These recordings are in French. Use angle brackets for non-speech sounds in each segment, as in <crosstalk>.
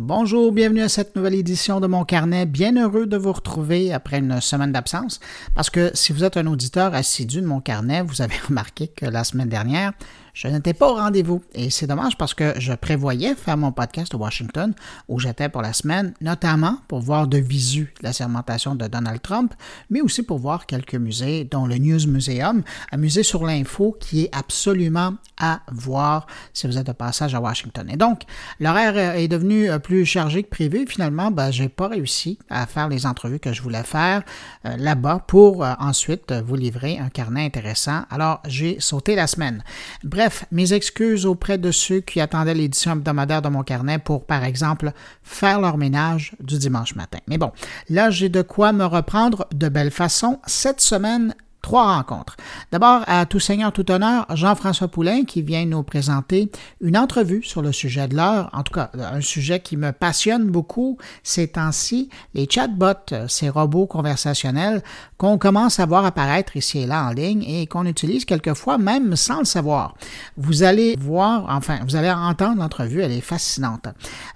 Bonjour, bienvenue à cette nouvelle édition de mon carnet. Bien heureux de vous retrouver après une semaine d'absence parce que si vous êtes un auditeur assidu de mon carnet, vous avez <laughs> remarqué que la semaine dernière, je n'étais pas au rendez-vous. Et c'est dommage parce que je prévoyais faire mon podcast à Washington où j'étais pour la semaine, notamment pour voir de visu la sermentation de Donald Trump, mais aussi pour voir quelques musées, dont le News Museum, un musée sur l'info qui est absolument à voir si vous êtes de passage à Washington. Et donc, l'horaire est devenu plus chargé que prévu. Finalement, ben, je n'ai pas réussi à faire les entrevues que je voulais faire euh, là-bas pour euh, ensuite vous livrer un carnet intéressant. Alors, j'ai sauté la semaine. Bref, Bref, mes excuses auprès de ceux qui attendaient l'édition hebdomadaire de mon carnet pour, par exemple, faire leur ménage du dimanche matin. Mais bon, là, j'ai de quoi me reprendre de belle façon. Cette semaine, trois rencontres. D'abord, à tout seigneur, tout honneur, Jean-François Poulain qui vient nous présenter une entrevue sur le sujet de l'heure, en tout cas un sujet qui me passionne beaucoup ces temps-ci, les chatbots, ces robots conversationnels qu'on commence à voir apparaître ici et là en ligne et qu'on utilise quelquefois même sans le savoir. Vous allez voir, enfin, vous allez entendre l'entrevue, elle est fascinante.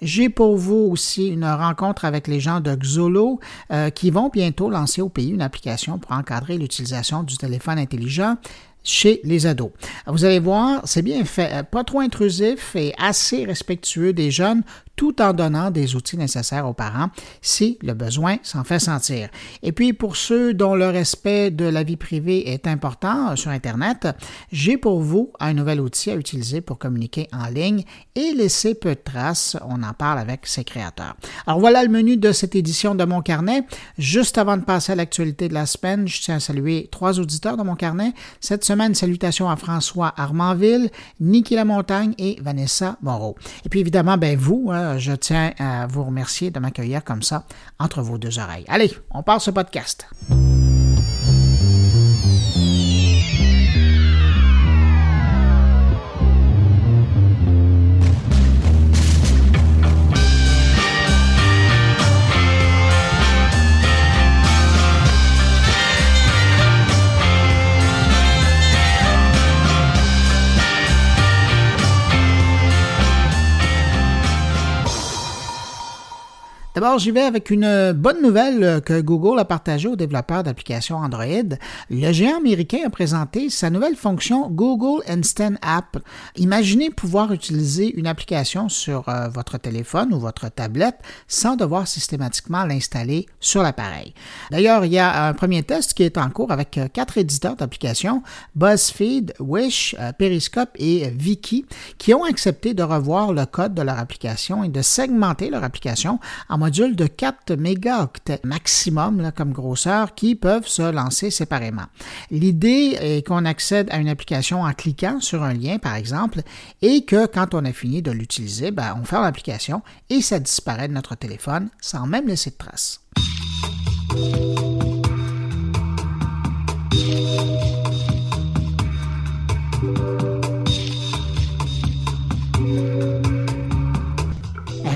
J'ai pour vous aussi une rencontre avec les gens de Xolo euh, qui vont bientôt lancer au pays une application pour encadrer l'utilisation du téléphone intelligent chez les ados. Vous allez voir, c'est bien fait, pas trop intrusif et assez respectueux des jeunes tout en donnant des outils nécessaires aux parents si le besoin s'en fait sentir. Et puis pour ceux dont le respect de la vie privée est important sur Internet, j'ai pour vous un nouvel outil à utiliser pour communiquer en ligne et laisser peu de traces. On en parle avec ses créateurs. Alors voilà le menu de cette édition de mon carnet. Juste avant de passer à l'actualité de la semaine, je tiens à saluer trois auditeurs de mon carnet. Cette semaine, salutations à François Armanville, Niki Lamontagne et Vanessa Moreau. Et puis évidemment, ben vous, hein, je tiens à vous remercier de m'accueillir comme ça entre vos deux oreilles. Allez, on part ce podcast. D'abord, j'y vais avec une bonne nouvelle que Google a partagée aux développeurs d'applications Android. Le géant américain a présenté sa nouvelle fonction Google Instant App. Imaginez pouvoir utiliser une application sur euh, votre téléphone ou votre tablette sans devoir systématiquement l'installer sur l'appareil. D'ailleurs, il y a un premier test qui est en cours avec euh, quatre éditeurs d'applications, BuzzFeed, Wish, euh, Periscope et Viki, qui ont accepté de revoir le code de leur application et de segmenter leur application en modules de 4 mégaoctets maximum comme grosseur qui peuvent se lancer séparément. L'idée est qu'on accède à une application en cliquant sur un lien, par exemple, et que quand on a fini de l'utiliser, ben, on ferme l'application et ça disparaît de notre téléphone sans même laisser de traces.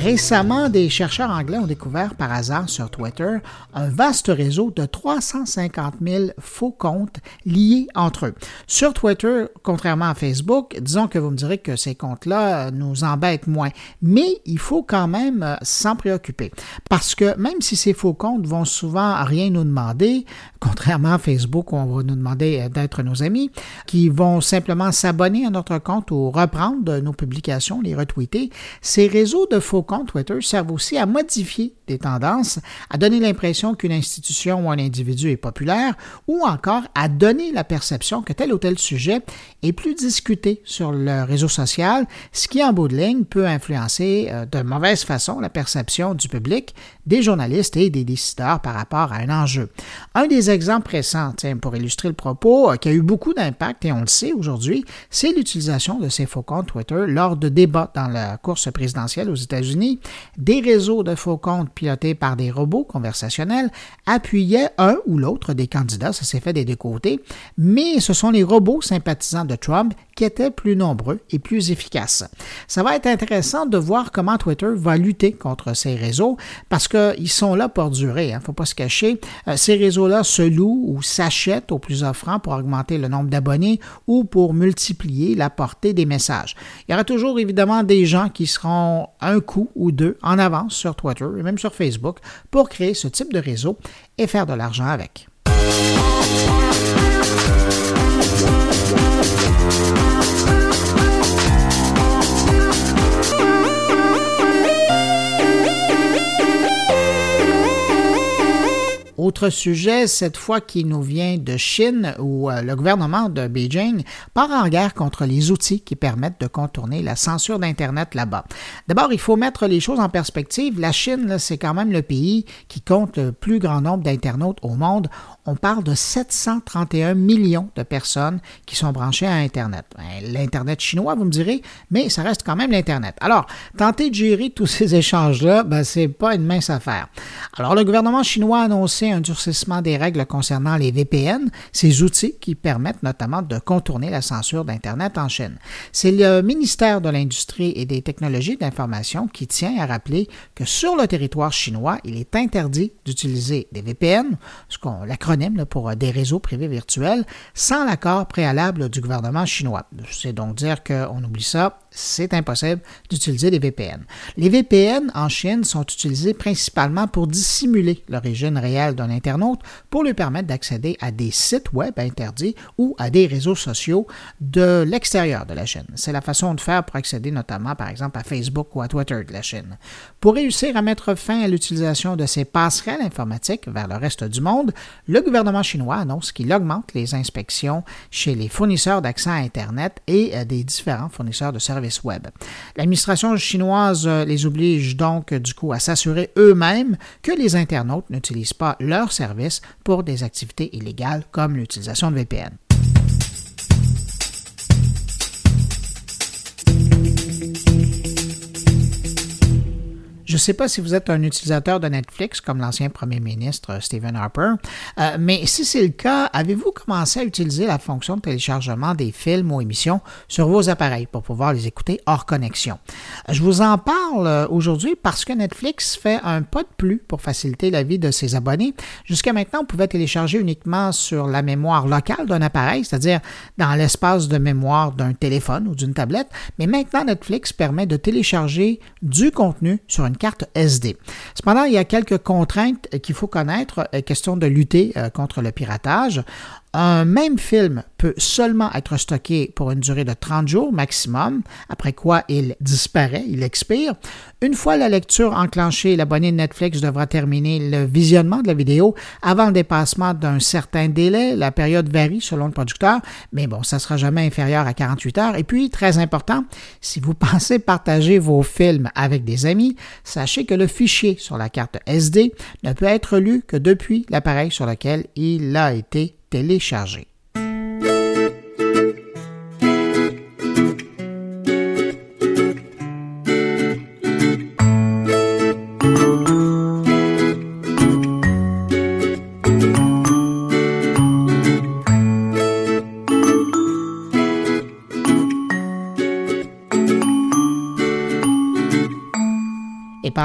Récemment, des chercheurs anglais ont découvert par hasard sur Twitter un vaste réseau de 350 000 faux comptes liés entre eux. Sur Twitter, contrairement à Facebook, disons que vous me direz que ces comptes-là nous embêtent moins, mais il faut quand même euh, s'en préoccuper. Parce que même si ces faux comptes vont souvent rien nous demander, contrairement à Facebook où on va nous demander euh, d'être nos amis, qui vont simplement s'abonner à notre compte ou reprendre nos publications, les retweeter, ces réseaux de faux comptes Twitter servent aussi à modifier des tendances, à donner l'impression qu'une institution ou un individu est populaire, ou encore à donner la perception que tel ou tel sujet est plus discuté sur le réseau social, ce qui en bout de ligne peut influencer euh, de mauvaise façon la perception du public, des journalistes et des décideurs par rapport à un enjeu. Un des exemples récents, pour illustrer le propos, euh, qui a eu beaucoup d'impact, et on le sait aujourd'hui, c'est l'utilisation de ces faux comptes Twitter lors de débats dans la course présidentielle aux États-Unis. Des réseaux de faux comptes pilotées par des robots conversationnels appuyaient un ou l'autre des candidats, ça s'est fait des deux côtés, mais ce sont les robots sympathisants de Trump qui étaient plus nombreux et plus efficaces. Ça va être intéressant de voir comment Twitter va lutter contre ces réseaux parce qu'ils sont là pour durer, il hein, ne faut pas se cacher. Euh, ces réseaux-là se louent ou s'achètent au plus offrant pour augmenter le nombre d'abonnés ou pour multiplier la portée des messages. Il y aura toujours évidemment des gens qui seront un coup ou deux en avance sur Twitter et même sur Facebook pour créer ce type de réseau et faire de l'argent avec. Autre sujet, cette fois qui nous vient de Chine, où euh, le gouvernement de Beijing part en guerre contre les outils qui permettent de contourner la censure d'Internet là-bas. D'abord, il faut mettre les choses en perspective. La Chine, c'est quand même le pays qui compte le plus grand nombre d'internautes au monde on parle de 731 millions de personnes qui sont branchées à Internet. Ben, L'Internet chinois, vous me direz, mais ça reste quand même l'Internet. Alors, tenter de gérer tous ces échanges-là, ben, c'est pas une mince affaire. Alors, le gouvernement chinois a annoncé un durcissement des règles concernant les VPN, ces outils qui permettent notamment de contourner la censure d'Internet en Chine. C'est le ministère de l'Industrie et des Technologies d'information qui tient à rappeler que sur le territoire chinois, il est interdit d'utiliser des VPN, ce qu'on pour euh, des réseaux privés virtuels sans l'accord préalable du gouvernement chinois. C'est donc dire qu'on oublie ça, c'est impossible d'utiliser des VPN. Les VPN en Chine sont utilisés principalement pour dissimuler l'origine réelle d'un internaute pour lui permettre d'accéder à des sites web interdits ou à des réseaux sociaux de l'extérieur de la Chine. C'est la façon de faire pour accéder notamment par exemple à Facebook ou à Twitter de la Chine. Pour réussir à mettre fin à l'utilisation de ces passerelles informatiques vers le reste du monde, le gouvernement chinois annonce qu'il augmente les inspections chez les fournisseurs d'accès à Internet et des différents fournisseurs de services L'administration chinoise euh, les oblige donc du coup à s'assurer eux-mêmes que les internautes n'utilisent pas leurs services pour des activités illégales comme l'utilisation de VPN. Ne sais pas si vous êtes un utilisateur de Netflix comme l'ancien premier ministre euh, Stephen Harper, euh, mais si c'est le cas, avez-vous commencé à utiliser la fonction de téléchargement des films ou émissions sur vos appareils pour pouvoir les écouter hors connexion? Je vous en parle euh, aujourd'hui parce que Netflix fait un pas de plus pour faciliter la vie de ses abonnés. Jusqu'à maintenant, on pouvait télécharger uniquement sur la mémoire locale d'un appareil, c'est-à-dire dans l'espace de mémoire d'un téléphone ou d'une tablette, mais maintenant Netflix permet de télécharger du contenu sur une carte SD. Cependant, il y a quelques contraintes qu'il faut connaître, euh, question de lutter euh, contre le piratage. Un même film peut seulement être stocké pour une durée de 30 jours maximum, après quoi il disparaît, il expire. Une fois la lecture enclenchée, l'abonné de Netflix devra terminer le visionnement de la vidéo avant le dépassement d'un certain délai. La période varie selon le producteur, mais bon, ça sera jamais inférieur à 48 heures. Et puis, très important, si vous pensez partager vos films avec des amis, sachez que le fichier sur la carte SD ne peut être lu que depuis l'appareil sur lequel il a été télécharger.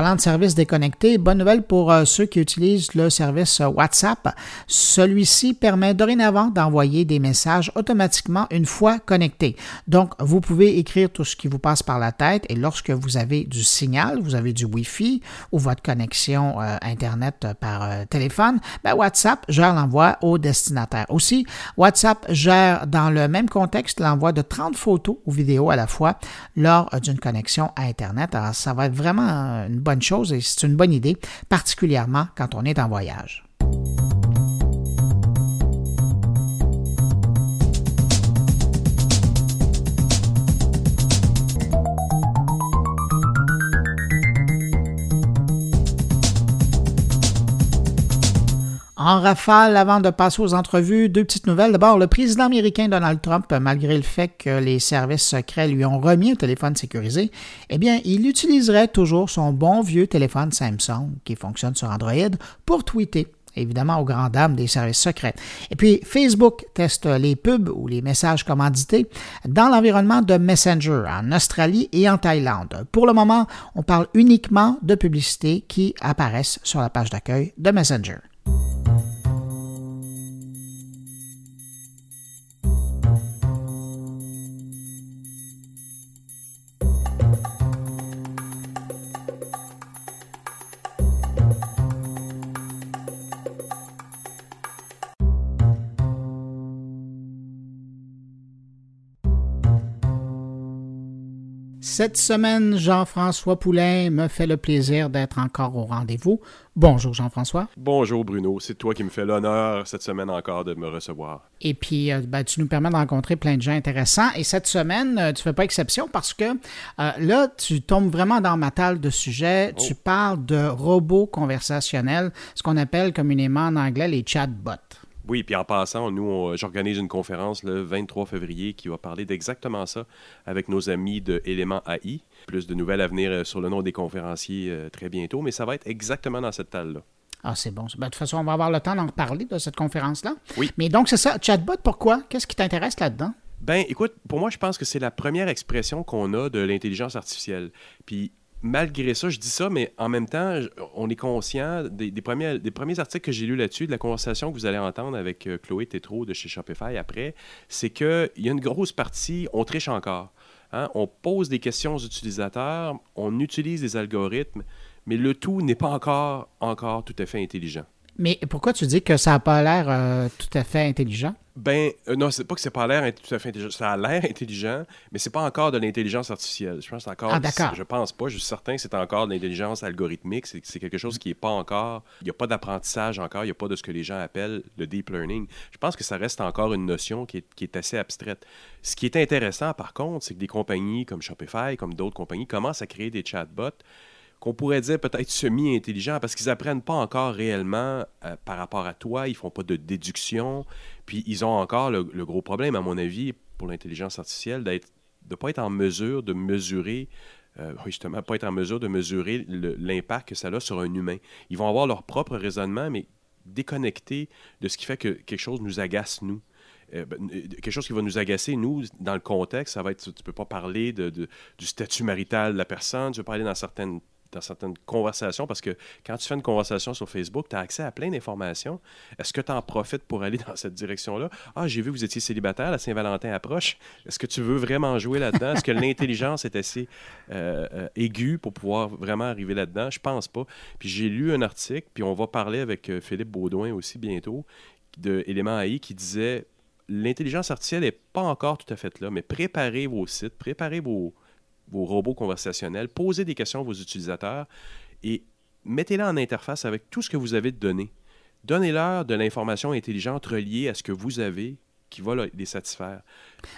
Parlant de services déconnectés, bonne nouvelle pour euh, ceux qui utilisent le service euh, WhatsApp. Celui-ci permet dorénavant d'envoyer des messages automatiquement une fois connecté. Donc, vous pouvez écrire tout ce qui vous passe par la tête et lorsque vous avez du signal, vous avez du Wi-Fi ou votre connexion euh, Internet par téléphone, ben, WhatsApp gère l'envoi au destinataire. Aussi, WhatsApp gère dans le même contexte l'envoi de 30 photos ou vidéos à la fois lors d'une connexion à Internet. Alors, ça va être vraiment une bonne chose et c'est une bonne idée, particulièrement quand on est en voyage. En rafale, avant de passer aux entrevues, deux petites nouvelles. D'abord, le président américain Donald Trump, malgré le fait que les services secrets lui ont remis un téléphone sécurisé, eh bien, il utiliserait toujours son bon vieux téléphone Samsung qui fonctionne sur Android pour tweeter évidemment aux grandes dames des services secrets. Et puis, Facebook teste les pubs ou les messages commandités dans l'environnement de Messenger en Australie et en Thaïlande. Pour le moment, on parle uniquement de publicités qui apparaissent sur la page d'accueil de Messenger. Cette semaine, Jean-François Poulain me fait le plaisir d'être encore au rendez-vous. Bonjour Jean-François. Bonjour Bruno, c'est toi qui me fais l'honneur cette semaine encore de me recevoir. Et puis, euh, ben, tu nous permets de rencontrer plein de gens intéressants. Et cette semaine, euh, tu ne fais pas exception parce que euh, là, tu tombes vraiment dans ma table de sujets. Tu oh. parles de robots conversationnels, ce qu'on appelle communément en anglais les chatbots. Oui, puis en passant, nous, j'organise une conférence le 23 février qui va parler d'exactement ça avec nos amis de Éléments AI. Plus de nouvelles à venir euh, sur le nom des conférenciers euh, très bientôt, mais ça va être exactement dans cette table-là. Ah, c'est bon. Ben, de toute façon, on va avoir le temps d'en reparler de cette conférence-là. Oui. Mais donc, c'est ça. Chatbot, pourquoi? Qu'est-ce qui t'intéresse là-dedans? Ben, écoute, pour moi, je pense que c'est la première expression qu'on a de l'intelligence artificielle. Puis malgré ça, je dis ça, mais en même temps, on est conscient des, premiers, des premiers articles que j'ai lus là-dessus, de la conversation que vous allez entendre avec euh, Chloé Tétrault de chez Shopify après, c'est qu'il y a une grosse partie, on triche encore. Hein. On pose des questions aux utilisateurs, on utilise des algorithmes, mais le tout n'est pas encore, encore tout à fait intelligent. Mais pourquoi tu dis que ça n'a pas l'air euh, tout à fait intelligent? Ben, euh, non, c'est pas que c'est pas l'air tout à fait intelligent. Ça a l'air intelligent, mais c'est pas encore de l'intelligence artificielle. Je pense encore. Ah, d'accord. Je pense pas. Je suis certain que c'est encore de l'intelligence algorithmique. C'est quelque chose qui est pas encore. Il n'y a pas d'apprentissage encore. Il n'y a pas de ce que les gens appellent le deep learning. Je pense que ça reste encore une notion qui est, qui est assez abstraite. Ce qui est intéressant, par contre, c'est que des compagnies comme Shopify, comme d'autres compagnies, commencent à créer des chatbots qu'on pourrait dire peut-être semi-intelligents parce qu'ils apprennent pas encore réellement euh, par rapport à toi, ils font pas de déduction, puis ils ont encore le, gros problème, à mon avis, pour l'intelligence artificielle, d'être de ne pas être en mesure de mesurer, euh, justement, pas être en mesure de mesurer l'impact que ça a sur un humain. Ils vont avoir leur propre raisonnement, mais déconnecté de ce qui fait que quelque chose nous agace, nous. Euh, ben, quelque chose qui va nous agacer, nous, dans le contexte, ça va être, tu ne peux pas parler de, du statut marital de la personne, tu peux parler dans certaines dans certaines conversations, parce que quand tu fais une conversation sur Facebook, tu as accès à plein d'informations. Est-ce que tu en profites pour aller dans cette direction-là? Ah, j'ai vu que vous étiez célibataire, la Saint-Valentin approche. Est-ce que tu veux vraiment jouer là-dedans? Est-ce que l'intelligence est assez euh, euh, aiguë pour pouvoir vraiment arriver là-dedans? Je pense pas. Puis j'ai lu un article, puis on va parler avec euh, Philippe Baudouin aussi bientôt, de AI, qui disait l'intelligence artificielle n'est pas encore tout à fait là, mais préparez vos sites, préparez vos, vos robots conversationnels, posez des questions à vos utilisateurs et mettez-les en interface avec tout ce que vous avez de données. Donnez-leur de l'information intelligente reliée à ce que vous avez qui va les satisfaire.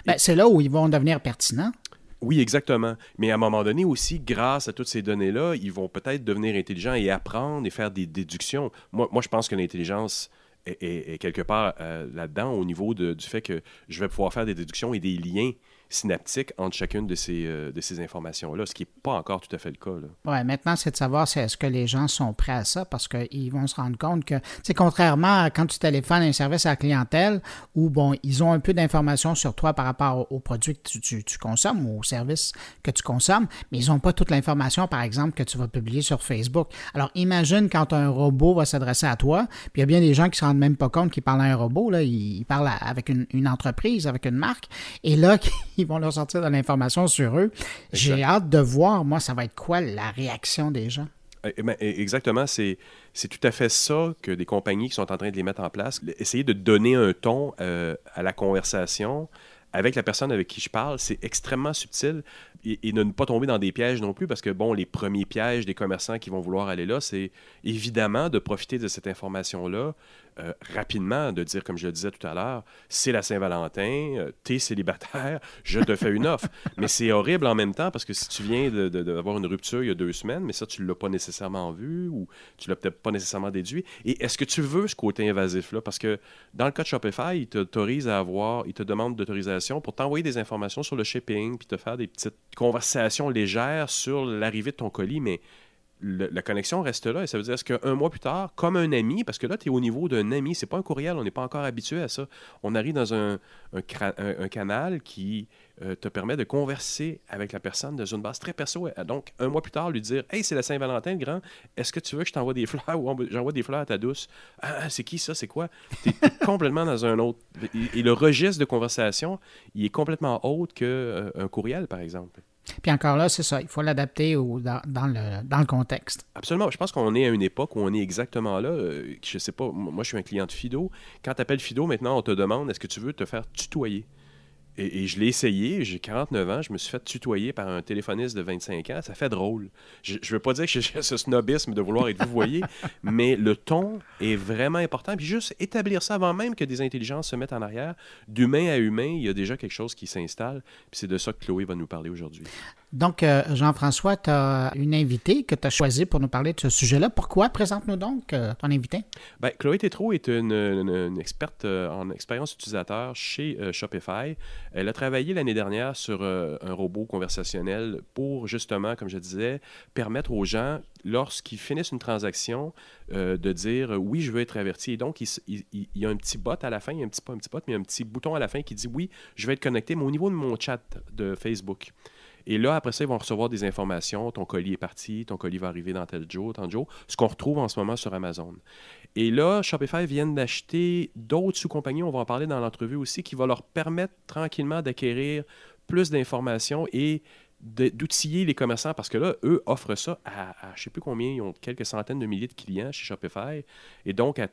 Ben, c'est là où ils vont devenir pertinents. Oui, exactement. Mais à un moment donné aussi, grâce à toutes ces données-là, ils vont peut-être devenir intelligents et apprendre et faire des déductions. Moi, moi je pense que l'intelligence est, quelque part euh, là-dedans au niveau du fait que je vais pouvoir faire des déductions et des liens synaptique entre chacune de ces, euh, de ces informations-là, ce qui n'est pas encore tout à fait le cas. Oui, maintenant, c'est de savoir si est-ce que les gens sont prêts à ça parce qu'ils vont se rendre compte que, c'est contrairement à quand tu téléphones à un service à la clientèle où, bon, ils ont un peu d'informations sur toi par rapport aux, produits que tu, consommes ou aux services que tu consommes, mais ils n'ont pas toute l'information, par exemple, que tu vas publier sur Facebook. Alors, imagine quand un robot va s'adresser à toi, puis il y a bien des gens qui ne se rendent même pas compte qu'ils parlent à un robot, là, ils, parlent avec une, une entreprise, avec une marque, et là, <laughs> ils vont leur sortir de l'information sur eux. J'ai hâte de voir, moi, ça va être quoi la réaction des gens? Eh, eh ben, eh, exactement, c'est, tout à fait ça que des compagnies qui sont en train de les mettre en place. Essayer de donner un ton euh, à la conversation avec la personne avec qui je parle, c'est extrêmement subtil et, et, ne pas tomber dans des pièges non plus parce que, bon, les premiers pièges des commerçants qui vont vouloir aller là, c'est évidemment de profiter de cette information-là euh, rapidement de dire, comme je le disais tout à l'heure, c'est la Saint-Valentin, euh, t'es célibataire, je te fais une offre. <laughs> mais c'est horrible en même temps parce que si tu viens d'avoir une rupture il y a deux semaines, mais ça, tu ne l'as pas nécessairement vu ou tu l'as peut-être pas nécessairement déduit. Et est-ce que tu veux ce côté invasif-là? Parce que dans le cas de Shopify, il t'autorise à avoir, il te demande d'autorisation pour t'envoyer des informations sur le shipping puis te faire des petites conversations légères sur l'arrivée de ton colis, mais la connexion reste là. Et ça veut dire, qu'un mois plus tard, comme un ami, parce que là, tu es au niveau d'un ami, c'est pas un courriel, on n'est pas encore habitué à ça. On arrive dans un, un, canal qui euh, te permet de converser avec la personne dans une base très perso. Donc, un mois plus tard, lui dire Hey, c'est la Saint-Valentin, grand, est-ce que tu veux que je t'envoie des fleurs ou j'envoie des fleurs à ta douce? Ah, ah c'est qui ça? C'est quoi? Tu es, <laughs> complètement dans un autre. Et, le registre de conversation, il est complètement autre qu'un euh, courriel, par exemple. Puis encore là, c'est ça, il faut l'adapter dans, dans, le, dans le contexte. Absolument. Je pense qu'on est à une époque où on est exactement là. Euh, je sais pas, moi je suis un client de Fido. Quand tu appelles Fido, maintenant, on te demande est-ce que tu veux te faire tutoyer? Et, je l'ai essayé, j'ai 49 ans, je me suis fait tutoyer par un téléphoniste de 25 ans, ça fait drôle. Je ne veux pas dire que j'ai <laughs> ce snobisme de vouloir être vous voyez, <laughs> mais le ton est vraiment important. Puis juste établir ça avant même que des intelligences se mettent en arrière, d'humain à humain, il y a déjà quelque chose qui s'installe. Puis c'est de ça que Chloé va nous parler aujourd'hui. Donc, euh, Jean-François, tu as une invitée que tu as choisie pour nous parler de ce sujet-là. Pourquoi? Présente-nous donc euh, ton invité. Bien, Chloé Tétrault est une, experte euh, en expérience utilisateur chez Shopify. Elle a travaillé l'année dernière sur un robot conversationnel pour, justement, comme je disais, permettre aux gens, lorsqu'ils finissent une transaction, de dire oui, je veux être averti. Et donc, il, y a un petit bot à la fin, un petit, pas un petit bot, mais un petit bouton à la fin qui dit oui, je vais être connecté, mais au niveau de mon chat de Facebook. Et là, après ça, ils vont recevoir des informations. Ton colis est parti, ton colis va arriver dans tel jour, tant de ce qu'on retrouve en ce moment sur Amazon. Et là, Shopify vient d'acheter d'autres sous-compagnies, on va en parler dans l'entrevue aussi, qui va leur permettre tranquillement d'acquérir plus d'informations et d'outiller les commerçants parce que là, eux offrent ça à, je ne sais plus combien, ils ont quelques centaines de milliers de clients chez Shopify. Et donc, à,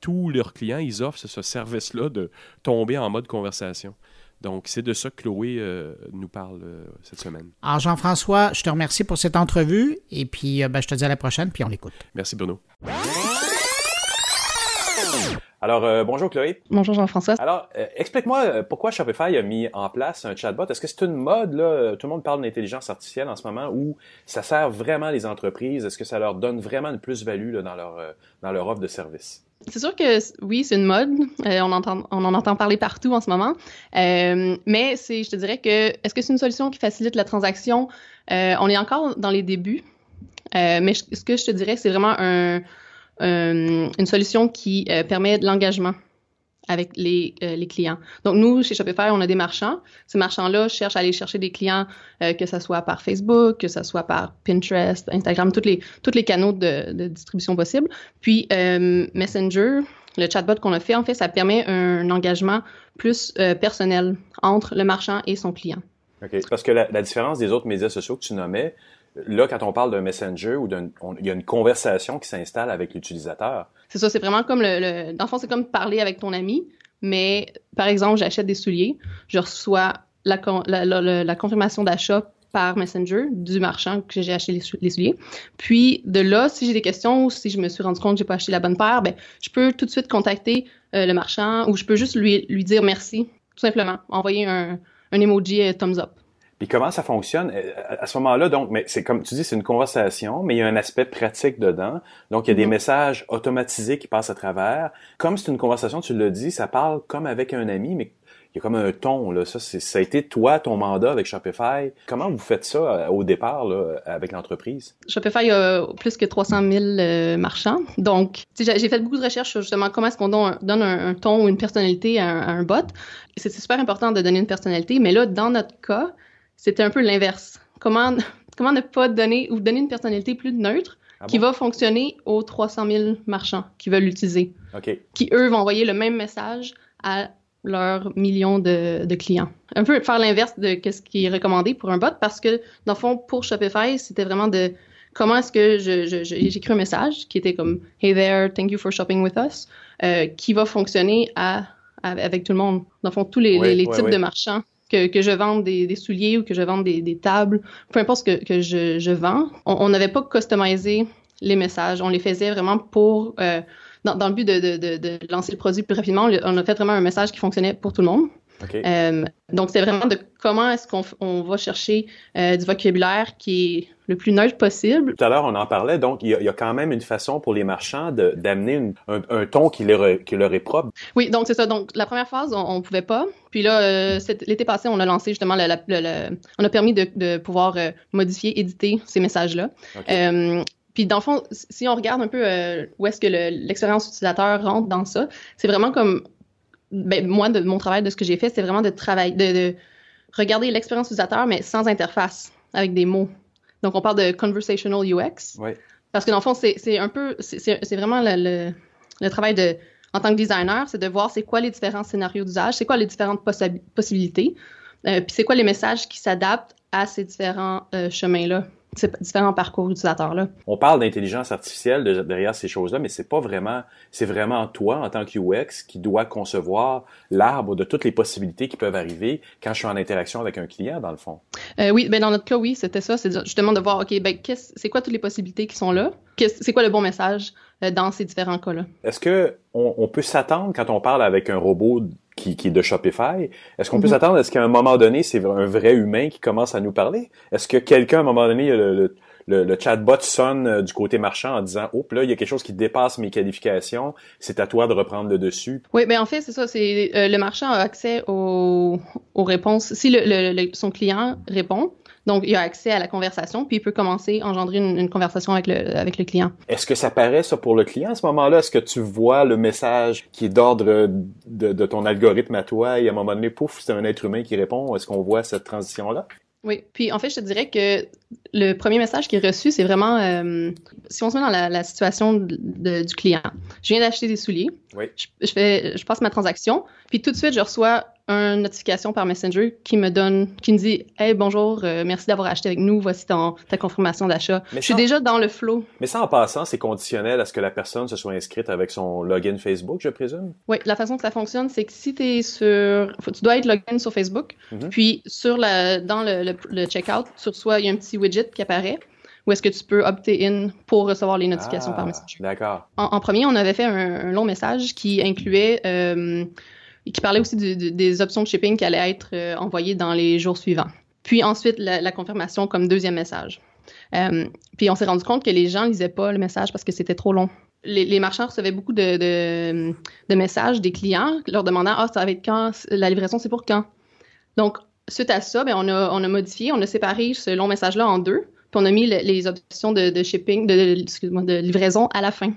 tous leurs clients, ils offrent ce service-là de tomber en mode conversation. Donc, c'est de ça que Chloé euh, nous parle euh, cette semaine. Alors, Jean-François, je te remercie pour cette entrevue et puis euh, ben, je te dis à la prochaine, puis on l'écoute. Merci, Bruno. Alors, bonjour Chloé. Bonjour Jean-François. Alors, explique-moi pourquoi Shopify a mis en place un chatbot? Est-ce que c'est une mode, là? Tout le monde parle d'intelligence artificielle en ce moment où ça sert vraiment les entreprises? Est-ce que ça leur donne vraiment une plus-value dans, leur, dans leur offre de service? C'est sûr que oui, c'est une mode. Euh, on, entend, en entend parler partout en ce moment. Euh, mais c'est, je te dirais que est-ce que c'est une solution qui facilite la transaction? Euh, on est encore dans les débuts. mais ce que je te dirais, c'est vraiment un, une solution qui permet de l'engagement avec les, euh, les, clients. Donc, nous, chez Shopify, on a des marchands. Ces marchands-là cherchent à aller chercher des clients, euh, que ce soit par Facebook, que ce soit par Pinterest, Instagram, tous les, tous les canaux de, de distribution possibles. Puis, euh, Messenger, le chatbot qu'on a fait, en fait, ça permet un engagement plus personnel entre le marchand et son client. OK. Parce que la, la, différence des autres médias sociaux que tu nommais, là, quand on parle d'un messenger ou d'un, il y a une conversation qui s'installe avec l'utilisateur. C'est ça, c'est vraiment comme le, dans le fond, c'est comme parler avec ton ami, mais par exemple, j'achète des souliers, je reçois la, confirmation d'achat par Messenger du marchand que j'ai acheté les, souliers. Puis de là, si j'ai des questions ou si je me suis rendu compte que j'ai pas acheté la bonne paire, ben je peux tout de suite contacter euh, le marchand ou je peux juste lui, dire merci, tout simplement, envoyer un, un emoji euh, thumbs up. Puis comment ça fonctionne euh, à ce moment-là Donc, mais c'est comme tu dis, c'est une conversation, mais il y a un aspect pratique dedans. Donc, il y a des mm-hmm. messages automatisés qui passent à travers. Comme c'est une conversation, tu le dis, ça parle comme avec un ami, mais il y a comme un ton là. Ça, ça a été toi ton mandat avec Shopify. Comment vous faites ça euh, au départ là, avec l'entreprise? Shopify a plus que 300 000 euh, marchands. Donc, j'ai fait beaucoup de recherches sur justement comment est-ce qu'on donne, un, ton ou une personnalité à un, à un bot. C'est super important de donner une personnalité, mais là, dans notre cas c'était un peu l'inverse. Comment, comment ne pas donner ou donner une personnalité plus neutre ah qui va fonctionner aux 300 000 marchands qui veulent l'utiliser. Qui, eux, vont envoyer le même message à leurs millions de, clients. Un peu faire l'inverse de ce qui est recommandé pour un bot parce que, dans le fond, pour Shopify, c'était vraiment de comment est-ce que j'écris un message qui était comme Hey there, thank you for shopping with us, euh, qui va fonctionner à, avec tout le monde. Dans le fond, tous les, types de marchands que, que je vende des, des, souliers ou que je vende des, des tables, peu importe ce que, que je, je vends, on n'avait pas customisé les messages. On les faisait vraiment pour euh, dans, le but de, de, de, lancer le produit plus rapidement, on a fait vraiment un message qui fonctionnait pour tout le monde. Euh, donc, c'est vraiment de comment est-ce qu'on on va chercher euh, du vocabulaire qui est le plus neutre possible. Tout à l'heure, on en parlait, donc il y, a, il y, a, quand même une façon pour les marchands d'amener un, un, ton qui leur, qui leur, est propre. Oui, donc c'est ça. Donc, la première phase, on ne pouvait pas. Puis là, euh, l'été passé, on a lancé justement, la, la, on a permis de, de pouvoir modifier, éditer ces messages-là. Okay. Puis dans le fond, si on regarde un peu euh, où est-ce que l'expérience utilisateur rentre dans ça, c'est vraiment comme ben, moi de mon travail de ce que j'ai fait, c'est vraiment de travailler, de, regarder l'expérience utilisateur mais sans interface, avec des mots. Donc on parle de conversational UX. Parce que dans le fond, c'est un peu, c'est vraiment le, le, travail de en tant que designer, c'est de voir c'est quoi les différents scénarios d'usage, c'est quoi les différentes possibilités, euh, puis c'est quoi les messages qui s'adaptent à ces différents euh, chemins-là différents parcours utilisateurs-là. On parle d'intelligence artificielle derrière ces choses-là, mais c'est pas vraiment, c'est vraiment toi, en tant que UX, qui doit concevoir l'arbre de toutes les possibilités qui peuvent arriver quand je suis en interaction avec un client, dans le fond. Euh, oui, ben dans notre cas, oui, c'était ça. C'est justement de voir, OK, ben, c'est quoi toutes les possibilités qui sont là? C'est quoi le bon message? Dans ces différents cas-là? Est-ce que on, on peut s'attendre quand on parle avec un robot qui, qui est de Shopify. Est-ce qu'on peut mhm. s'attendre à ce qu'à un moment donné, c'est un vrai humain qui commence à nous parler? Est-ce que quelqu'un, à un moment donné, le, le, le, chatbot sonne euh, du côté marchand en disant Oh, là, il y a quelque chose qui dépasse mes qualifications, c'est à toi de reprendre le dessus? Oui, mais ben, en fait, c'est ça. C'est euh, le marchand a accès aux, aux réponses. Si le, son client répond, donc, il a accès à la conversation, puis il peut commencer à engendrer une, conversation avec le, avec le client. Est-ce que ça paraît ça pour le client à ce moment-là? Est-ce que tu vois le message qui est d'ordre de, de, ton algorithme à toi et à un moment donné, pouf, c'est un être humain qui répond? Est-ce qu'on voit cette transition-là? Oui, puis en fait, je te dirais que le premier message qui est reçu, c'est vraiment euh, si on se met dans la, situation du client. Je viens d'acheter des souliers. Oui. Je, fais, je passe ma transaction, puis tout de suite, je reçois une notification par Messenger qui me donne, qui me dit Hey, bonjour, euh, merci d'avoir acheté avec nous, voici ton, ta confirmation d'achat. Je suis déjà dans le flow. Mais ça, en passant, c'est conditionnel à ce que la personne se soit inscrite avec son login Facebook, je présume? Oui, la façon que ça fonctionne, c'est que si tu es sur. tu dois être login sur Facebook, mhm. puis sur la, dans le, le, checkout, sur soi, il y a un petit widget qui apparaît où est-ce que tu peux opter in pour recevoir les notifications par ah, Messenger. D'accord. En, premier, on avait fait un, long message qui incluait euh, et qui parlait aussi des options de shipping qui allaient être euh, envoyées dans les jours suivants. Puis ensuite, la, confirmation comme deuxième message. Euh, puis on s'est rendu compte que les gens lisaient pas le message parce que c'était trop long. Les, marchands recevaient beaucoup de, de, messages des clients leur demandant Ah, ça va être quand? La livraison, c'est pour quand Donc, suite à ça, ben, on, a, on a modifié, on a séparé ce long message-là en deux, puis on a mis les options de, shipping, de, de livraison à la fin.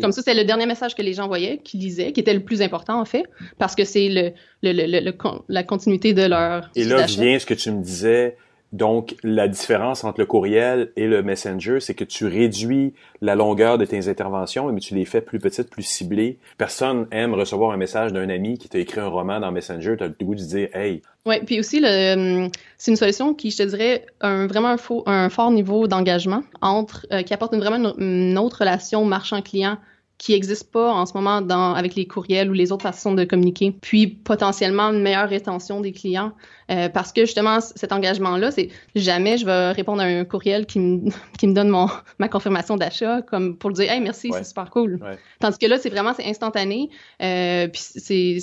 Comme ça, c'est le dernier message que les gens voyaient, qu'ils lisaient, qui était le plus important en fait, parce que c'est le, le, la continuité de leur. Et là vient ce que tu me disais, donc, la différence entre le courriel et le Messenger, c'est que tu réduis la longueur de tes interventions, mais tu les fais plus petites, plus ciblées. Personne aime recevoir un message d'un ami qui t'a écrit un roman dans Messenger. Tu as le goût de dire, hey. Oui, puis aussi, c'est une solution qui, je te dirais, un, vraiment un, faux, un fort niveau d'engagement entre, euh, qui apporte une, vraiment une autre relation marchand-client qui n'existe pas en ce moment dans, avec les courriels ou les autres façons de communiquer. Puis potentiellement une meilleure rétention des clients euh, parce que justement cet engagement-là, c'est jamais je vais répondre à un courriel qui me, <laughs> qui me donne mon, <laughs> ma confirmation d'achat comme pour le dire hey merci c'est super cool. Tandis que là c'est vraiment c'est instantané euh, puis c'est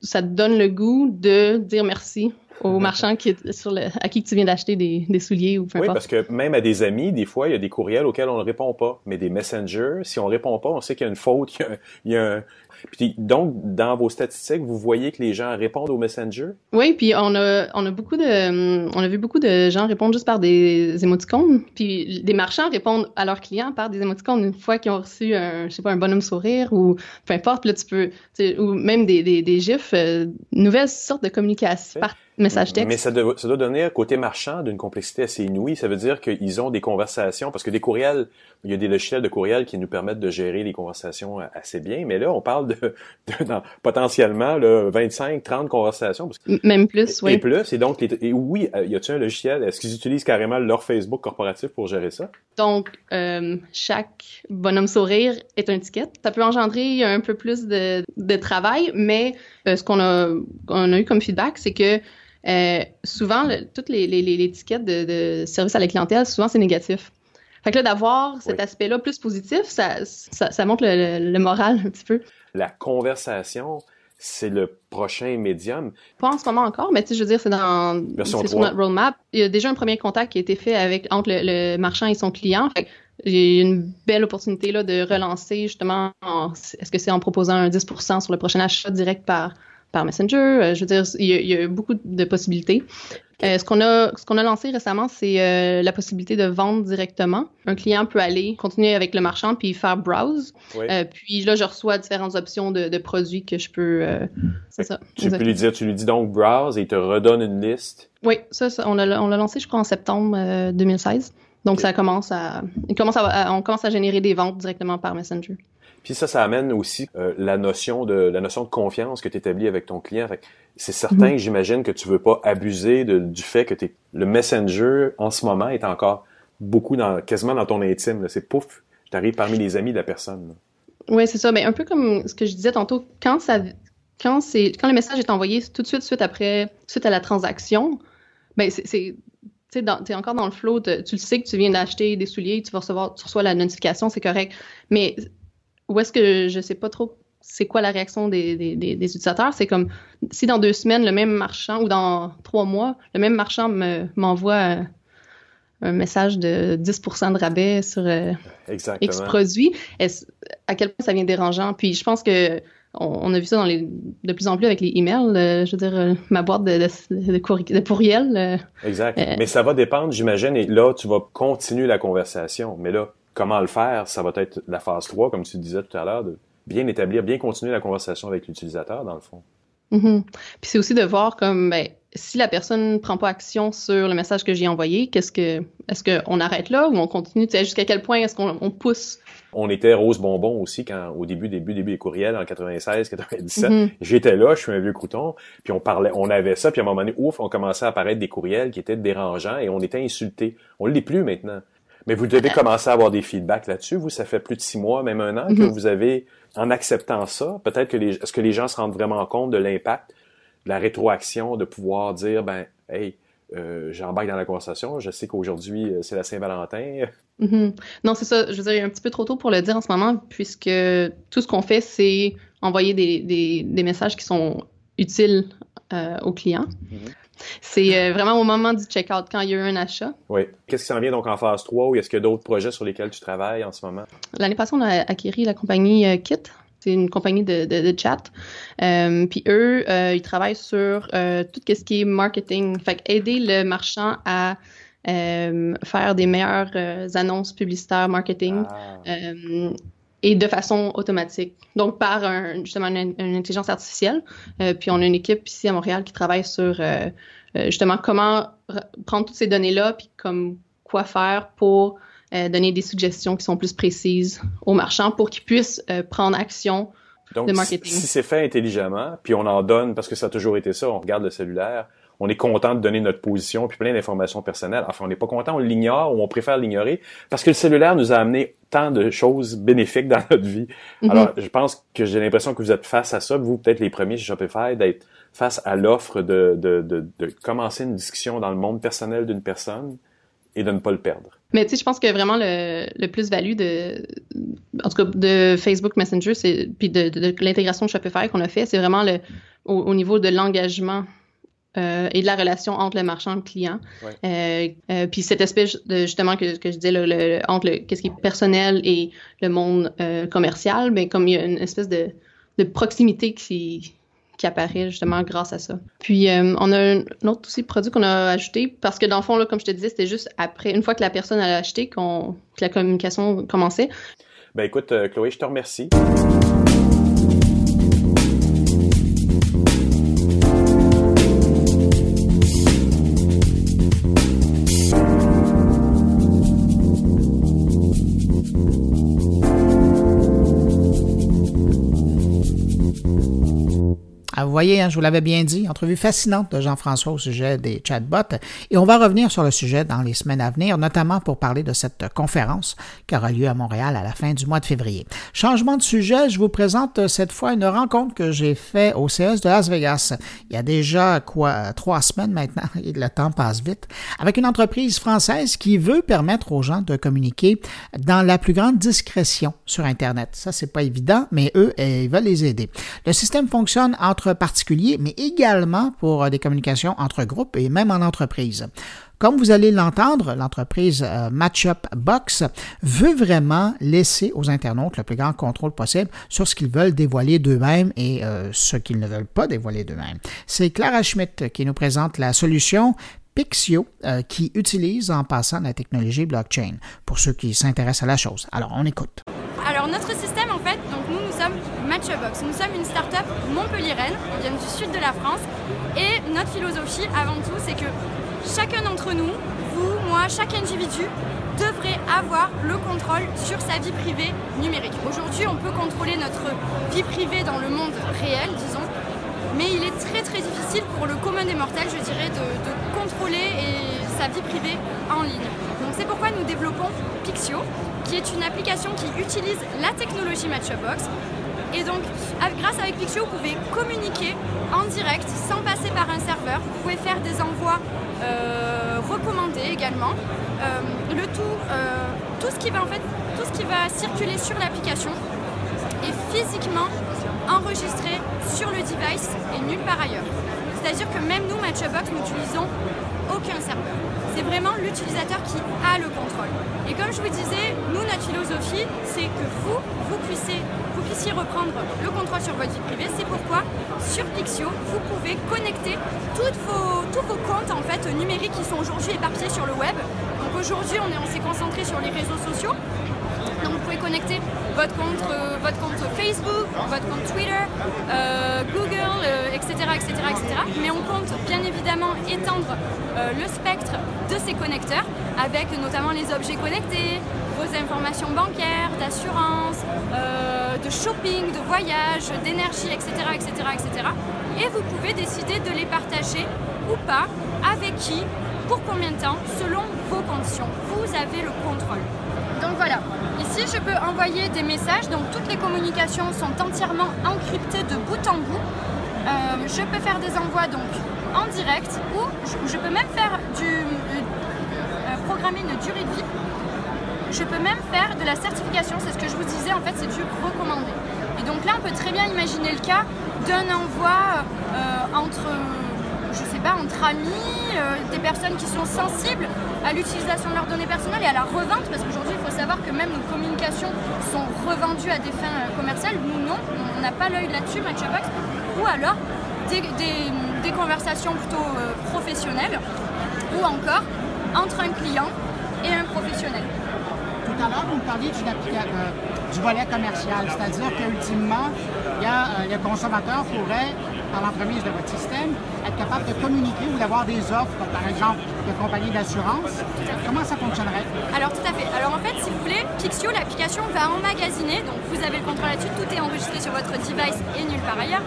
ça te donne le goût de dire merci au marchand qui est sur le, à qui tu viens d'acheter des, des, souliers ou peu Oui, parce que même à des amis, des fois, il y a des courriels auxquels on ne répond pas. Mais des messengers, si on répond pas, on sait qu'il y a une faute, <laughs> il y a, puis donc, dans vos statistiques, vous voyez que les gens répondent aux messengers? Oui, puis on a, on a beaucoup de, on a vu beaucoup de gens répondre juste par des émoticônes. Puis des marchands répondent à leurs clients par des émoticônes une fois qu'ils ont reçu un, je sais pas, un bonhomme sourire ou peu importe. Là, tu peux, ou même des, des, des gifs, euh, nouvelles sortes de communication message texte. Mais ça doit, ça doit donner, côté marchand, d'une complexité assez inouïe. Ça veut dire qu'ils ont des conversations, parce que des courriels, il y a des logiciels de courriel qui nous permettent de gérer les conversations assez bien. Mais là, on parle de, de potentiellement là, 25, 30 conversations. Même plus, oui. Et plus. Et donc, et oui, euh, y a-t-il un logiciel? Est-ce qu'ils utilisent carrément leur Facebook corporatif pour gérer ça? Donc, euh, chaque bonhomme sourire est un ticket. Ça peut engendrer un peu plus de, de travail, mais euh, ce qu'on a, on a eu comme feedback, c'est que euh, souvent, toutes les, les, les, étiquettes de, de, service à la clientèle, souvent, c'est négatif. Fait que là, d'avoir cet Oui. aspect-là plus positif, ça, ça, ça montre le, le- le moral un petit peu. La conversation, c'est le prochain médium. Pas en ce moment encore, mais tu sais, je veux dire, c'est dans c'est sur 3. notre roadmap. Il y a déjà un premier contact qui a été fait avec entre le, le marchand et son client. Fait que j'ai une belle opportunité là de relancer justement. en- Est-ce que c'est en proposant un 10% sur le prochain achat direct par par Messenger Euh, Je veux dire, il y a, il y a beaucoup de possibilités. Euh, ce qu'on a ce qu'on a lancé récemment, c'est euh, la possibilité de vendre directement. Un client peut aller continuer avec le marchand puis faire browse. Oui. Euh, puis là, je reçois différentes options de, de produits que je peux. euh, c'est ça. tu peux lui dire, tu lui dis donc browse et il te redonne une liste. Oui, ça, ça, on l'a on l'a lancé, je crois, en septembre euh, 2016. Donc, ça commence à, commence à, on commence à générer des ventes directement par Messenger. Puis ça, ça amène aussi euh, la notion de la notion de confiance que tu établis avec ton client. C'est certain, Mhm. j'imagine que tu veux pas abuser de- du fait que t'es, le messenger en ce moment est encore beaucoup dans quasiment dans ton intime. C'est pouf, t'arrives parmi les amis de la personne. là. Oui, c'est ça. Mais un peu comme ce que je disais tantôt, quand ça, quand c'est, quand le message est envoyé tout de suite, suite après, suite à la transaction, ben c'est- tu t'es encore dans le flow, tu le sais que tu viens d'acheter des souliers, tu vas recevoir, tu reçois la notification, c'est correct. Mais où est-ce que je sais pas trop c'est quoi la réaction des, des, des, des utilisateurs? C'est comme si dans deux semaines, le même marchand ou dans trois mois, le même marchand me, m'envoie un, un message de 10% de rabais sur euh, X est-ce- à quel point ça vient dérangeant? Puis je pense que on, on a vu ça dans les, de plus en plus avec les emails. euh, je veux dire, euh, ma boîte de, de, de courri- de pourriel. euh, Exact. Mais ça va dépendre, j'imagine, et là, tu vas continuer la conversation. Mais là, comment le faire? Ça va être la phase 3, comme tu disais tout à l'heure, de bien établir, bien continuer la conversation avec l'utilisateur, dans le fond. Mhm. Puis c'est aussi de voir comme ben, si la personne prend pas action sur le message que j'ai envoyé, qu'est-ce que est-ce qu'on arrête là ou on continue, tu sais, jusqu'à quel point est-ce qu'on on pousse? On était rose bonbon aussi quand au début début début des courriels en 96 97 Mhm. j'étais là je suis un vieux crouton puis on parlait on avait ça puis à un moment donné ouf on commençait à apparaître des courriels qui étaient dérangeants et on était insultés on l'est plus maintenant mais vous devez commencer à avoir des feedbacks là-dessus vous ça fait plus de six mois même un an que Mhm. vous avez en acceptant ça peut-être que les est-ce que les gens se rendent vraiment compte de l'impact de la rétroaction de pouvoir dire ben hey euh, j'embarque dans la conversation je sais qu'aujourd'hui euh, c'est la Saint-Valentin Mhm. Non, c'est ça. Je veux dire, il est un petit peu trop tôt pour le dire en ce moment, puisque tout ce qu'on fait, c'est envoyer des, des, des messages qui sont utiles euh, aux clients. Mhm. C'est euh, vraiment au moment du checkout, quand il y a eu un achat. Oui. Qu'est-ce qui s'en vient donc en phase 3 ou est-ce qu'il y a d'autres projets sur lesquels tu travailles en ce moment? L'année passée, on a acquis la compagnie euh, Kit. C'est une compagnie de, de, de chat. Euh, Puis eux, euh, ils travaillent sur euh, tout ce qui est marketing. Fait aider le marchand à faire des meilleures annonces publicitaires marketing. Ah. Et de façon automatique. Donc, par un, justement une, une intelligence artificielle. Euh, puis, on a une équipe ici à Montréal qui travaille sur euh, euh, justement comment re- prendre toutes ces données-là, puis comme quoi faire pour euh, donner des suggestions qui sont plus précises aux marchands pour qu'ils puissent euh, prendre action. Donc, de si- marketing. si c'est fait intelligemment, puis on en donne, parce que ça a toujours été ça, on regarde le cellulaire, on est content de donner notre position, puis plein d'informations personnelles. Enfin, on n'est pas content, on l'ignore ou on préfère l'ignorer, parce que le cellulaire nous a amené tant de choses bénéfiques dans notre vie. Mhm. Alors, je pense que j'ai l'impression que vous êtes face à ça, vous, peut-être les premiers chez Shopify, d'être face à l'offre de, de, de, de commencer une discussion dans le monde personnel d'une personne et de ne pas le perdre. Mais tu sais, je pense que vraiment le, le plus-value de, en tout cas, de Facebook Messenger, c'est puis de, de- de l'intégration de Shopify qu'on a fait, c'est vraiment le, au, au niveau de l'engagement euh, et de la relation entre le marchand et le client. Euh, euh, puis cet aspect de, justement que, que je disais, le, le- entre le, qu'est-ce qui est personnel et le monde commercial, mais comme il y a une espèce de, de proximité qui, qui apparaît justement grâce à ça. Puis euh, on a un autre aussi produit qu'on a ajouté parce que dans le fond, là, comme je te disais, c'était juste après, une fois que la personne a acheté, qu'on, que la communication commençait. Ben écoute, Chloé, je te remercie. Vous voyez, hein, je vous l'avais bien dit, entrevue fascinante de Jean-François au sujet des chatbots. Et on va revenir sur le sujet dans les semaines à venir, notamment pour parler de cette conférence qui aura lieu à Montréal à la fin du mois de février. Changement de sujet, je vous présente cette fois une rencontre que j'ai faite au CES de Las Vegas. Il y a déjà quoi trois semaines maintenant, <laughs> et le temps passe vite, avec une entreprise française qui veut permettre aux gens de communiquer dans la plus grande discrétion sur Internet. Ça, c'est pas évident, mais eux, eh, ils veulent les aider. Le système fonctionne entre particuliers, mais également pour euh, des communications entre groupes et même en entreprise. Comme vous allez l'entendre, l'entreprise euh, Matchup Box veut vraiment laisser aux internautes le plus grand contrôle possible sur ce qu'ils veulent dévoiler d'eux-mêmes et euh, ce qu'ils ne veulent pas dévoiler d'eux-mêmes. C'est Clara Schmidt qui nous présente la solution Pixio qui utilise en passant la technologie blockchain pour ceux qui s'intéressent à la chose. Alors, on écoute. Alors, notre Nous sommes une start-up montpelliéraine, on vient du sud de la France. Et notre philosophie, avant tout, c'est que chacun d'entre nous, vous, moi, chaque individu, devrait avoir le contrôle sur sa vie privée numérique. Aujourd'hui, on peut contrôler notre vie privée dans le monde réel, disons, mais il est très très difficile pour le commun des mortels, je dirais, de, de contrôler sa vie privée en ligne. Donc c'est pourquoi nous développons Pixio, qui est une application qui utilise la technologie Matchbox et donc, grâce avec Pixio, vous pouvez communiquer en direct sans passer par un serveur. Vous pouvez faire des envois euh, recommandés également. Euh, le tout, euh, tout ce qui va en fait, tout ce qui va circuler sur l'application est physiquement enregistré sur le device et nulle part ailleurs. C'est-à-dire que même nous, Matchbox, n'utilisons aucun serveur. C'est vraiment l'utilisateur qui a le contrôle. Et comme je vous disais, nous, notre philosophie, c'est que vous, vous puissiez, puissiez reprendre le contrôle sur votre vie privée. C'est pourquoi, sur Pixio, vous pouvez connecter tous vos comptes en fait, numériques qui sont aujourd'hui éparpillés sur le web. Donc aujourd'hui, on, on s'est concentré sur les réseaux sociaux. Euh, votre compte Facebook, votre compte Twitter, euh, Google, etc., etc., etc. Mais on compte bien évidemment étendre euh, le spectre de ces connecteurs avec notamment les objets connectés, vos informations bancaires, d'assurance, de shopping, de voyage, d'énergie, etc., etc., etc. Et vous pouvez décider de les partager ou pas, avec qui, pour combien de temps, selon vos conditions. Vous avez le contrôle. Donc voilà, ici je peux envoyer des messages, donc toutes les communications sont entièrement encryptées de bout en bout. Euh, je peux faire des envois donc en direct ou je, peux même faire du euh, euh, programmer une durée de vie. Je peux même faire de la certification, c'est ce que je vous disais, en fait c'est du recommandé. Et donc là on peut très bien imaginer le cas d'un envoi entre je sais entre amis, euh, des personnes qui sont sensibles à l'utilisation de leurs données personnelles et à la revente, parce qu'aujourd'hui, il faut savoir que même nos communications sont revendues à des fins euh, commerciales. Nous, non, on n'a pas l'œil là-dessus, Matchbox. Ou alors, des, conversations plutôt euh, professionnelles, ou encore entre un client et un professionnel. Tout à l'heure, vous parliez du volet commercial, c'est-à-dire qu'ultimement, il y a, l'entremise de votre système, être capable de communiquer ou d'avoir des offres, par exemple, de compagnies d'assurance. Comment ça fonctionnerait? Alors, tout à fait. Alors, en fait, si vous voulez, Pixio, l'application va emmagasiner, donc vous avez le contrôle là-dessus, tout est enregistré sur votre device et nulle part ailleurs,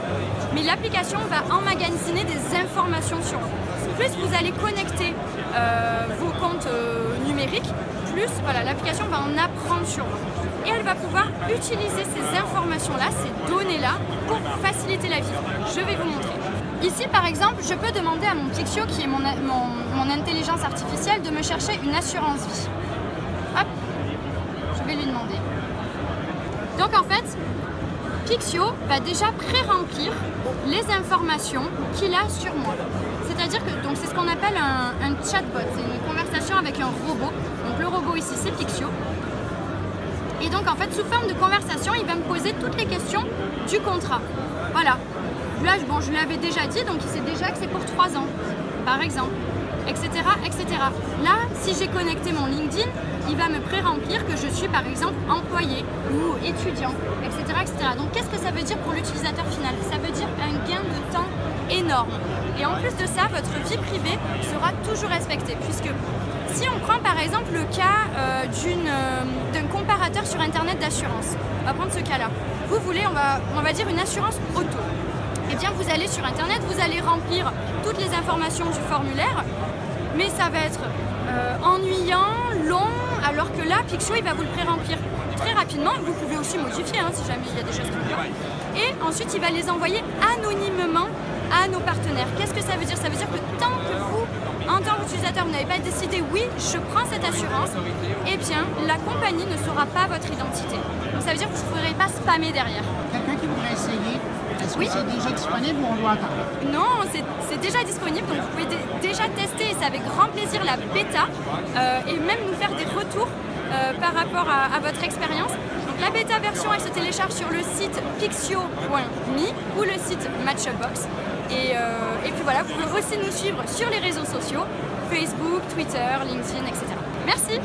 mais l'application va emmagasiner des informations sur vous. Plus vous allez connecter euh, vos comptes euh, numériques, l'application va en apprendre sur vous et elle va pouvoir utiliser ces informations-là, ces données-là, pour faciliter la vie. Je vais vous montrer. Ici, par exemple, je peux demander à mon Pixio, qui est mon, intelligence artificielle, de me chercher une assurance vie. Hop, je vais lui demander. Donc en fait, Pixio va déjà pré-remplir les informations qu'il a sur moi. C'est-à-dire que c'est ce qu'on appelle un, un chatbot, c'est une conversation avec un robot. Ici c'est Pixio. Et donc en fait, sous forme de conversation, il va me poser toutes les questions du contrat. Voilà. Là, bon, je l'avais déjà dit, donc il sait déjà que c'est pour 3 ans, par exemple, etc., etc. Là, si j'ai connecté mon LinkedIn, il va me pré-remplir que je suis par exemple employé ou étudiant, etc. etc. Donc qu'est-ce que ça veut dire pour l'utilisateur final? Ça veut dire un gain de temps énorme. Et en plus de ça, votre vie privée sera toujours respectée, puisque si on prend par exemple sur Internet d'assurance, on va prendre ce cas-là. Vous voulez, on va, on va dire une assurance auto. eh bien vous allez sur Internet, vous allez remplir toutes les informations du formulaire, mais ça va être euh, ennuyant, long, alors que là, Pixio, il va vous le pré-remplir très rapidement. Vous pouvez aussi modifier hein, si jamais il y a des choses qui pas. Et ensuite, il va les envoyer anonymement à nos partenaires. Qu'est-ce que ça veut dire? Ça veut dire que tant que vous, en tant qu'utilisateur, vous n'avez pas décidé oui, je prends cette assurance, eh bien, la compagnie ne saura pas votre identité. Donc ça veut dire que vous ne pourrez pas spammer derrière. Quelqu'un qui voudrait essayer, est-ce Oui. que c'est déjà disponible ou on doit attendre? Non, c'est- c'est déjà disponible, donc vous pouvez dé- déjà tester, et c'est avec grand plaisir la bêta, euh, et même nous faire des retours euh, par rapport à, à votre expérience. Donc la bêta version, elle se télécharge sur le site pixio.me ou le site Matchbox. Et, euh, et puis voilà, vous pouvez aussi nous suivre sur les réseaux sociaux, Facebook, Twitter, LinkedIn, etc. Merci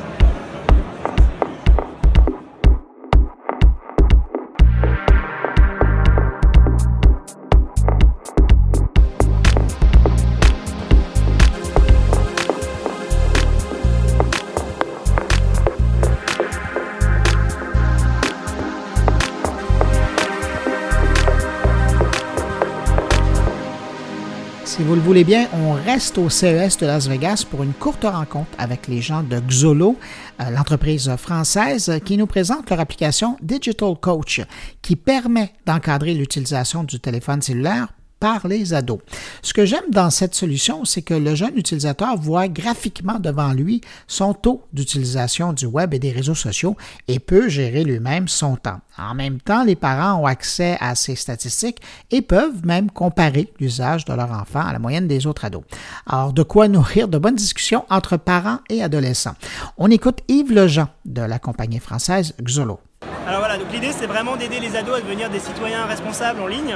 Si vous le voulez bien, on reste au CES de Las Vegas pour une courte rencontre avec les gens de Xolo, euh, l'entreprise française qui nous présente leur application Digital Coach qui permet d'encadrer l'utilisation du téléphone cellulaire par les ados. Ce que j'aime dans cette solution, c'est que le jeune utilisateur voit graphiquement devant lui son taux d'utilisation du web et des réseaux sociaux et peut gérer lui-même son temps. En même temps, les parents ont accès à ces statistiques et peuvent même comparer l'usage de leur enfant à la moyenne des autres ados. Alors, de quoi nourrir de bonnes discussions entre parents et adolescents. On écoute Yves Lejean de la compagnie française Xolo. Alors voilà, donc l'idée c'est vraiment d'aider les ados à devenir des citoyens responsables en ligne.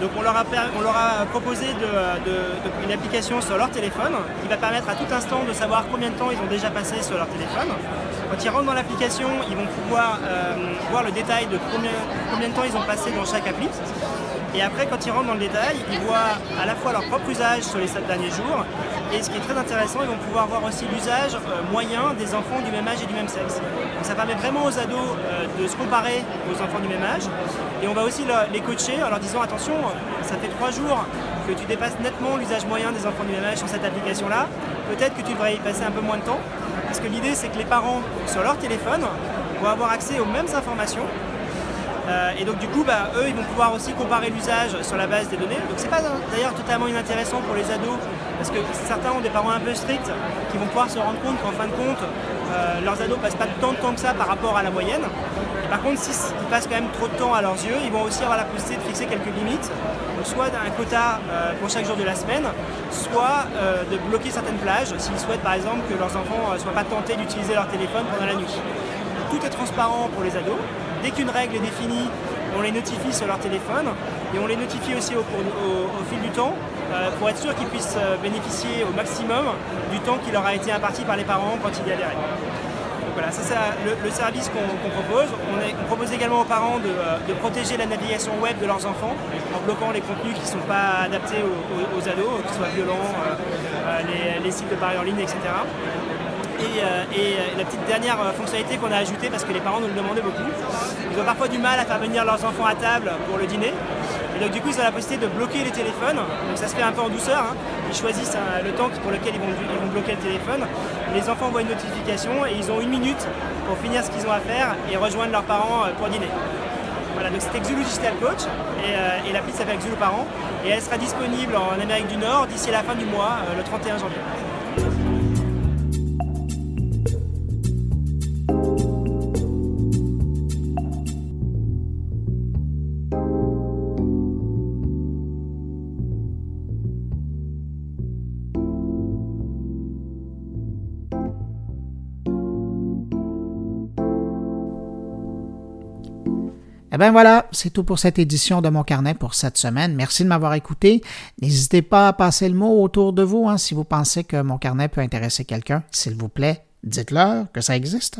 Donc on leur a, proposé une application sur leur téléphone qui va permettre à tout instant de savoir combien de temps ils ont déjà passé sur leur téléphone. Quand ils rentrent dans l'application, ils vont pouvoir euh, voir le détail de combien, combien de temps ils ont passé dans chaque appli. Et après, quand ils rentrent dans le détail, ils voient à la fois leur propre usage sur les sept derniers jours, et ce qui est très intéressant, ils vont pouvoir voir aussi l'usage euh, moyen des enfants du même âge et du même sexe. Donc ça permet vraiment aux ados euh, de se comparer aux enfants du même âge, et on va aussi les coacher en leur disant attention, ça fait trois jours que tu dépasses nettement l'usage moyen des enfants du même âge sur cette application-là, peut-être que tu devrais y passer un peu moins de temps, parce que l'idée c'est que les parents, sur leur téléphone, vont avoir accès aux mêmes informations, et donc du coup, bah, eux, ils vont pouvoir aussi comparer l'usage sur la base des données. Donc c'est pas d'ailleurs totalement inintéressant pour les ados, parce que certains ont des parents un peu stricts qui vont pouvoir se rendre compte qu'en fin de compte, euh, leurs ados passent pas tant de temps que ça par rapport à la moyenne. Par contre, s'ils passent quand même trop de temps à leurs yeux, ils vont aussi avoir la possibilité de fixer quelques limites. Donc soit un quota euh, pour chaque jour de la semaine, soit euh, de bloquer certaines plages s'ils souhaitent par exemple que leurs enfants ne soient pas tentés d'utiliser leur téléphone pendant la nuit. Tout est transparent pour les ados. Dès qu'une règle est définie, on les notifie sur leur téléphone et on les notifie aussi au, fil du temps euh, pour être sûr qu'ils puissent euh, bénéficier au maximum du temps qui leur a été imparti par les parents quand il y a des règles. Donc voilà, ça c'est le, service qu'on propose. On, propose également aux parents de, euh, de protéger la navigation web de leurs enfants en bloquant les contenus qui ne sont pas adaptés aux, ados, qui soient violents, les, les sites de paris en ligne, etc. Et, euh, euh, la petite dernière euh, fonctionnalité qu'on a ajoutée, parce que les parents nous le demandaient beaucoup, ils ont parfois du mal à faire venir leurs enfants à table pour le dîner. Et donc du coup, ils ont la possibilité de bloquer les téléphones. Donc ça se fait un peu en douceur. hein. Ils choisissent le temps pour lequel ils vont, bloquer le téléphone. Les enfants voient une notification et ils ont une minute pour finir ce qu'ils ont à faire et rejoindre leurs parents pour dîner. Voilà, donc c'était Xulu Digital Coach et, euh, et l'appli s'appelle Xulu Parents et elle sera disponible en Amérique du Nord d'ici la fin du mois, le 31 janvier. Eh bien voilà, c'est tout pour cette édition de mon carnet pour cette semaine. Merci de m'avoir écouté. N'hésitez pas à passer le mot autour de vous hein, si vous pensez que mon carnet peut intéresser quelqu'un. S'il vous plaît, dites-leur que ça existe.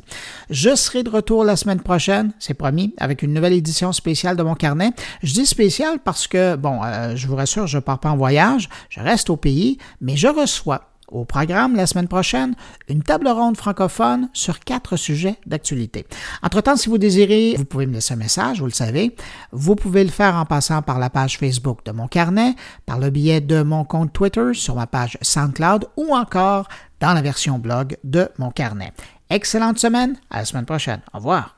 Je serai de retour la semaine prochaine, c'est promis, avec une nouvelle édition spéciale de mon carnet. Je dis spécial parce que, bon, euh, je vous rassure, je ne pars pas en voyage, je reste au pays, mais je reçois Au programme la semaine prochaine, une table ronde francophone sur quatre sujets d'actualité. Entre-temps, si vous désirez, vous pouvez me laisser un message, vous le savez. Vous pouvez le faire en passant par la page Facebook de mon carnet, par le biais de mon compte Twitter, sur ma page SoundCloud ou encore dans la version blog de mon carnet. Excellente semaine, à la semaine prochaine. Au revoir.